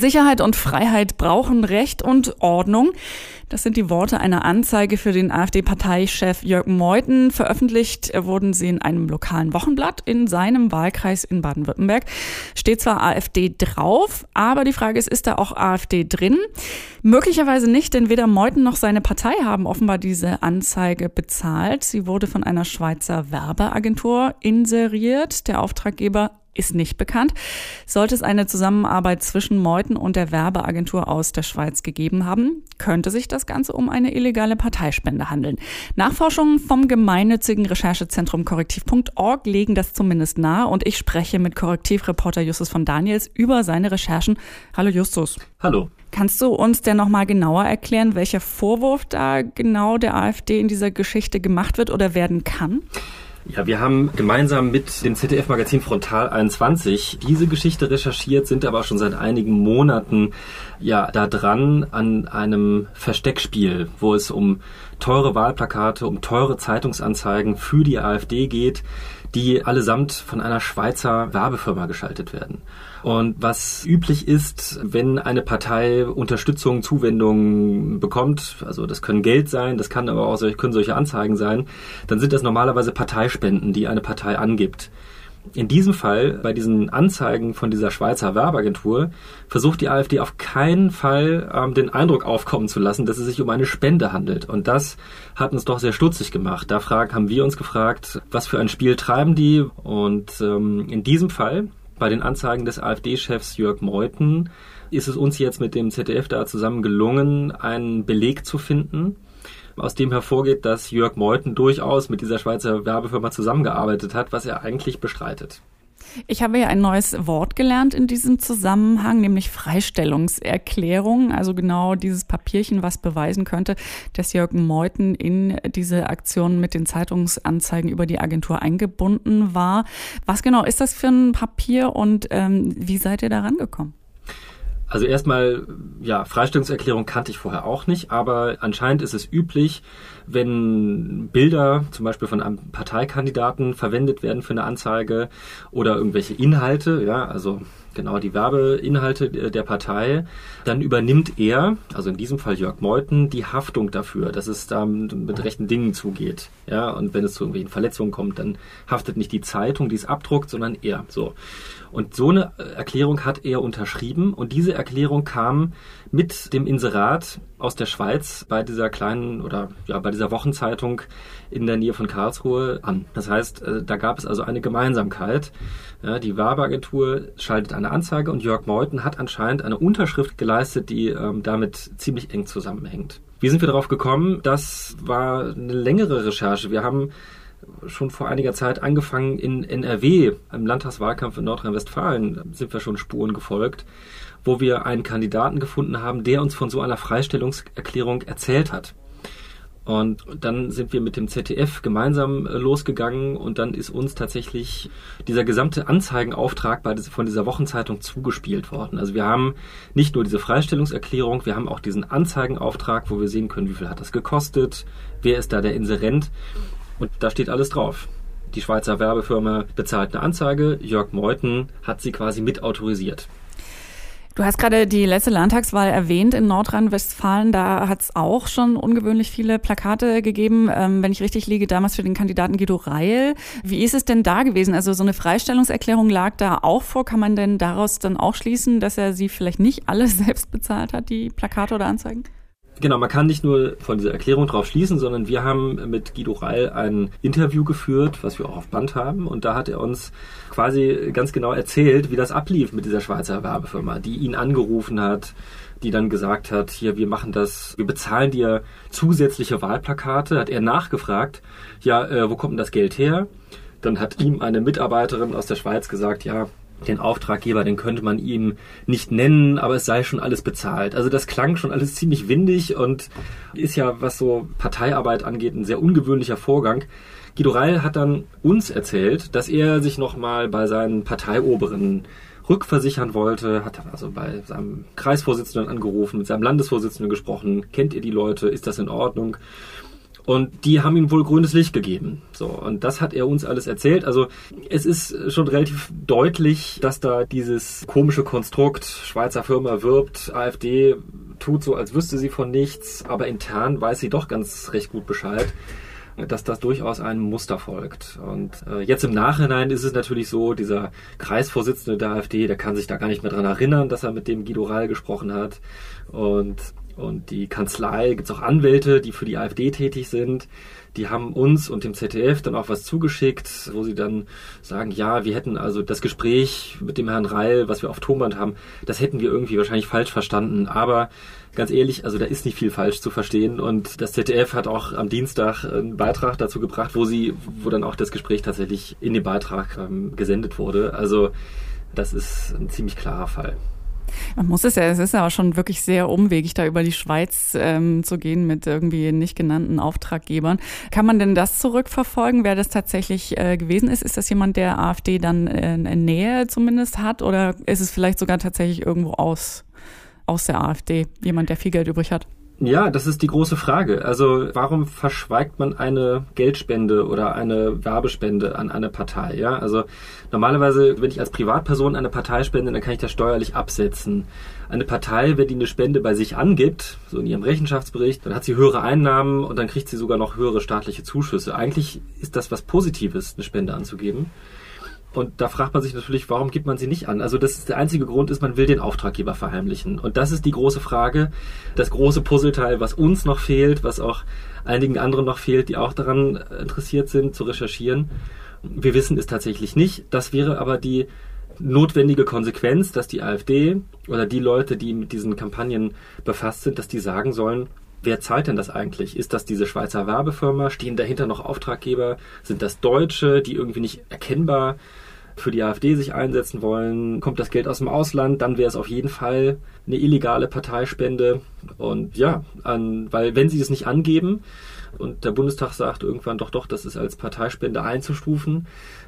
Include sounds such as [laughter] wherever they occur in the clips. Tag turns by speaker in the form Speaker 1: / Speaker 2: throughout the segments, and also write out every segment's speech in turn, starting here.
Speaker 1: Sicherheit und Freiheit brauchen Recht und Ordnung. Das sind die Worte einer Anzeige für den AfD-Parteichef Jörg Meuthen. Veröffentlicht wurden sie in einem lokalen Wochenblatt in seinem Wahlkreis in Baden-Württemberg. Steht zwar AfD drauf, aber die Frage ist, ist da auch AfD drin? Möglicherweise nicht, denn weder Meuthen noch seine Partei haben offenbar diese Anzeige bezahlt. Sie wurde von einer Schweizer Werbeagentur inseriert. Der Auftraggeber ist nicht bekannt. Sollte es eine Zusammenarbeit zwischen Meuthen und der Werbeagentur aus der Schweiz gegeben haben, könnte sich das Ganze um eine illegale Parteispende handeln. Nachforschungen vom gemeinnützigen Recherchezentrum korrektiv.org legen das zumindest nahe und ich spreche mit Korrektivreporter Justus von Daniels über seine Recherchen. Hallo Justus.
Speaker 2: Hallo.
Speaker 1: Kannst du uns denn nochmal genauer erklären, welcher Vorwurf da genau der AfD in dieser Geschichte gemacht wird oder werden kann?
Speaker 2: Ja, wir haben gemeinsam mit dem ZDF-Magazin Frontal 21 diese Geschichte recherchiert, sind aber schon seit einigen Monaten ja da dran an einem Versteckspiel, wo es um teure Wahlplakate, um teure Zeitungsanzeigen für die AfD geht, die allesamt von einer Schweizer Werbefirma geschaltet werden. Und was üblich ist, wenn eine Partei Unterstützung, Zuwendung bekommt, also das können Geld sein, das kann aber auch können solche Anzeigen sein, dann sind das normalerweise Parteispenden, die eine Partei angibt. In diesem Fall, bei diesen Anzeigen von dieser Schweizer Werbeagentur, versucht die AfD auf keinen Fall ähm, den Eindruck aufkommen zu lassen, dass es sich um eine Spende handelt. Und das hat uns doch sehr stutzig gemacht. Da frag, haben wir uns gefragt, was für ein Spiel treiben die? Und ähm, in diesem Fall bei den Anzeigen des AfD-Chefs Jörg Meuthen ist es uns jetzt mit dem ZDF da zusammen gelungen, einen Beleg zu finden, aus dem hervorgeht, dass Jörg Meuthen durchaus mit dieser Schweizer Werbefirma zusammengearbeitet hat, was er eigentlich bestreitet.
Speaker 1: Ich habe ja ein neues Wort gelernt in diesem Zusammenhang, nämlich Freistellungserklärung. Also genau dieses Papierchen, was beweisen könnte, dass Jürgen Meuthen in diese Aktion mit den Zeitungsanzeigen über die Agentur eingebunden war. Was genau ist das für ein Papier und ähm, wie seid ihr da rangekommen?
Speaker 2: Also erstmal, ja, Freistellungserklärung kannte ich vorher auch nicht, aber anscheinend ist es üblich, wenn Bilder zum Beispiel von einem Parteikandidaten verwendet werden für eine Anzeige oder irgendwelche Inhalte, ja, also genau die Werbeinhalte der Partei, dann übernimmt er, also in diesem Fall Jörg Meuthen, die Haftung dafür, dass es da mit rechten Dingen zugeht. Ja, und wenn es zu irgendwelchen Verletzungen kommt, dann haftet nicht die Zeitung, die es abdruckt, sondern er. So. Und so eine Erklärung hat er unterschrieben und diese Erklärung kam mit dem Inserat aus der Schweiz bei dieser kleinen oder ja bei dieser Wochenzeitung in der Nähe von Karlsruhe an. Das heißt, äh, da gab es also eine Gemeinsamkeit. Die Werbeagentur schaltet eine Anzeige und Jörg Meuthen hat anscheinend eine Unterschrift geleistet, die ähm, damit ziemlich eng zusammenhängt. Wie sind wir darauf gekommen? Das war eine längere Recherche. Wir haben schon vor einiger Zeit angefangen in NRW, im Landtagswahlkampf in Nordrhein-Westfalen, sind wir schon Spuren gefolgt, wo wir einen Kandidaten gefunden haben, der uns von so einer Freistellungserklärung erzählt hat. Und dann sind wir mit dem ZDF gemeinsam äh, losgegangen und dann ist uns tatsächlich dieser gesamte Anzeigenauftrag von dieser Wochenzeitung zugespielt worden. Also wir haben nicht nur diese Freistellungserklärung, wir haben auch diesen Anzeigenauftrag, wo wir sehen können, wie viel hat das gekostet, wer ist da der Inserent. Und da steht alles drauf. Die Schweizer Werbefirma bezahlt eine Anzeige, Jörg Meuthen hat sie quasi mit autorisiert.
Speaker 1: Du hast gerade die letzte Landtagswahl erwähnt in Nordrhein-Westfalen. Da hat es auch schon ungewöhnlich viele Plakate gegeben, ähm, wenn ich richtig liege, damals für den Kandidaten Guido Reil. Wie ist es denn da gewesen? Also so eine Freistellungserklärung lag da auch vor. Kann man denn daraus dann auch schließen, dass er sie vielleicht nicht alle [laughs] selbst bezahlt hat, die Plakate oder Anzeigen?
Speaker 2: Genau, man kann nicht nur von dieser Erklärung drauf schließen, sondern wir haben mit Guido Reil ein Interview geführt, was wir auch auf Band haben. Und da hat er uns quasi ganz genau erzählt, wie das ablief mit dieser Schweizer Werbefirma, die ihn angerufen hat, die dann gesagt hat, hier, wir machen das, wir bezahlen dir zusätzliche Wahlplakate. Hat er nachgefragt, ja, äh, wo kommt denn das Geld her? Dann hat ihm eine Mitarbeiterin aus der Schweiz gesagt, ja, den Auftraggeber, den könnte man ihm nicht nennen, aber es sei schon alles bezahlt. Also das klang schon alles ziemlich windig und ist ja, was so Parteiarbeit angeht, ein sehr ungewöhnlicher Vorgang. Guido Reil hat dann uns erzählt, dass er sich nochmal bei seinen Parteioberen rückversichern wollte, hat also bei seinem Kreisvorsitzenden angerufen, mit seinem Landesvorsitzenden gesprochen, kennt ihr die Leute, ist das in Ordnung? Und die haben ihm wohl grünes Licht gegeben. So, und das hat er uns alles erzählt. Also es ist schon relativ deutlich, dass da dieses komische Konstrukt, Schweizer Firma wirbt, AfD tut so, als wüsste sie von nichts, aber intern weiß sie doch ganz recht gut Bescheid dass das durchaus einem Muster folgt. Und äh, jetzt im Nachhinein ist es natürlich so, dieser Kreisvorsitzende der AfD, der kann sich da gar nicht mehr dran erinnern, dass er mit dem Guido Rall gesprochen hat. Und und die Kanzlei, gibt es auch Anwälte, die für die AfD tätig sind. Die haben uns und dem ZDF dann auch was zugeschickt, wo sie dann sagen, ja, wir hätten also das Gespräch mit dem Herrn Reil, was wir auf Tonband haben, das hätten wir irgendwie wahrscheinlich falsch verstanden. Aber ganz ehrlich, also da ist nicht viel falsch zu verstehen. Und das ZDF hat auch am Dienstag einen Beitrag dazu gebracht, wo sie, wo dann auch das Gespräch tatsächlich in den Beitrag ähm, gesendet wurde. Also das ist ein ziemlich klarer Fall.
Speaker 1: Man muss es ja, es ist auch schon wirklich sehr umwegig, da über die Schweiz ähm, zu gehen mit irgendwie nicht genannten Auftraggebern. Kann man denn das zurückverfolgen, wer das tatsächlich äh, gewesen ist? Ist das jemand, der AfD dann äh, in Nähe zumindest hat oder ist es vielleicht sogar tatsächlich irgendwo aus, aus der AfD, jemand, der viel Geld übrig hat?
Speaker 2: Ja, das ist die große Frage. Also warum verschweigt man eine Geldspende oder eine Werbespende an eine Partei? Ja, also normalerweise, wenn ich als Privatperson eine Partei spende, dann kann ich das steuerlich absetzen. Eine Partei, wenn die eine Spende bei sich angibt, so in ihrem Rechenschaftsbericht, dann hat sie höhere Einnahmen und dann kriegt sie sogar noch höhere staatliche Zuschüsse. Eigentlich ist das was Positives, eine Spende anzugeben. Und da fragt man sich natürlich, warum gibt man sie nicht an? Also das ist der einzige Grund ist, man will den Auftraggeber verheimlichen. Und das ist die große Frage, das große Puzzleteil, was uns noch fehlt, was auch einigen anderen noch fehlt, die auch daran interessiert sind, zu recherchieren. Wir wissen es tatsächlich nicht. Das wäre aber die notwendige Konsequenz, dass die AfD oder die Leute, die mit diesen Kampagnen befasst sind, dass die sagen sollen, Wer zahlt denn das eigentlich? Ist das diese Schweizer Werbefirma? Stehen dahinter noch Auftraggeber? Sind das Deutsche, die irgendwie nicht erkennbar für die AfD sich einsetzen wollen? Kommt das Geld aus dem Ausland? Dann wäre es auf jeden Fall eine illegale Parteispende. Und ja, an, weil wenn sie es nicht angeben und der Bundestag sagt irgendwann doch, doch, das ist als Parteispende einzustufen,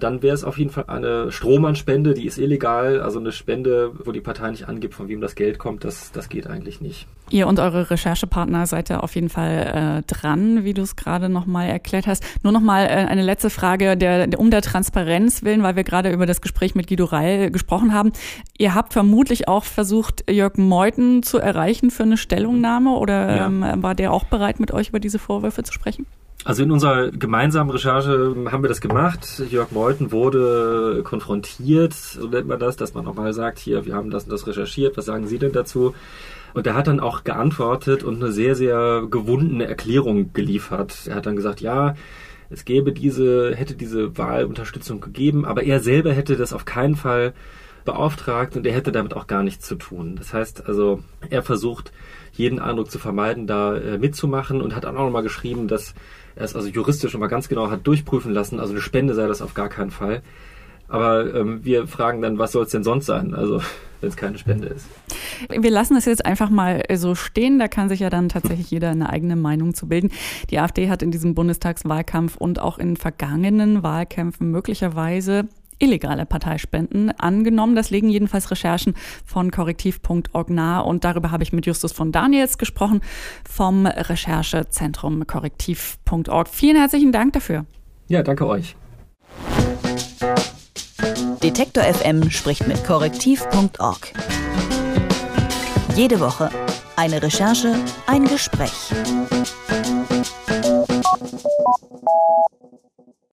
Speaker 2: dann wäre es auf jeden Fall eine Strohmannspende, die ist illegal. Also eine Spende, wo die Partei nicht angibt, von wem das Geld kommt, das, das geht eigentlich nicht.
Speaker 1: Ihr und eure Recherchepartner seid ja auf jeden Fall äh, dran, wie du es gerade nochmal erklärt hast. Nur nochmal äh, eine letzte Frage der, der, um der Transparenz willen, weil wir gerade über das Gespräch mit Guido Reil gesprochen haben. Ihr habt vermutlich auch versucht, Jörg Meuthen zu erreichen für eine Stellungnahme oder ja. ähm, war der auch bereit, mit euch über diese Vorwürfe zu sprechen?
Speaker 2: Also in unserer gemeinsamen Recherche haben wir das gemacht. Jörg Meuthen wurde konfrontiert, so nennt man das, dass man nochmal sagt, hier, wir haben das und das recherchiert, was sagen Sie denn dazu? Und er hat dann auch geantwortet und eine sehr, sehr gewundene Erklärung geliefert. Er hat dann gesagt, ja, es gäbe diese, hätte diese Wahlunterstützung gegeben, aber er selber hätte das auf keinen Fall beauftragt und er hätte damit auch gar nichts zu tun. Das heißt also, er versucht, jeden Eindruck zu vermeiden, da äh, mitzumachen und hat auch nochmal geschrieben, dass er es also juristisch immer ganz genau hat durchprüfen lassen. Also eine Spende sei das auf gar keinen Fall. Aber ähm, wir fragen dann, was soll es denn sonst sein? Also [laughs] wenn es keine Spende ist.
Speaker 1: Wir lassen es jetzt einfach mal so stehen. Da kann sich ja dann tatsächlich jeder eine eigene Meinung zu bilden. Die AfD hat in diesem Bundestagswahlkampf und auch in vergangenen Wahlkämpfen möglicherweise illegale Parteispenden angenommen. Das legen jedenfalls Recherchen von korrektiv.org nahe und darüber habe ich mit Justus von Daniels gesprochen vom Recherchezentrum korrektiv.org. Vielen herzlichen Dank dafür.
Speaker 2: Ja, danke euch.
Speaker 3: Detektor FM spricht mit korrektiv.org. Jede Woche eine Recherche, ein Gespräch.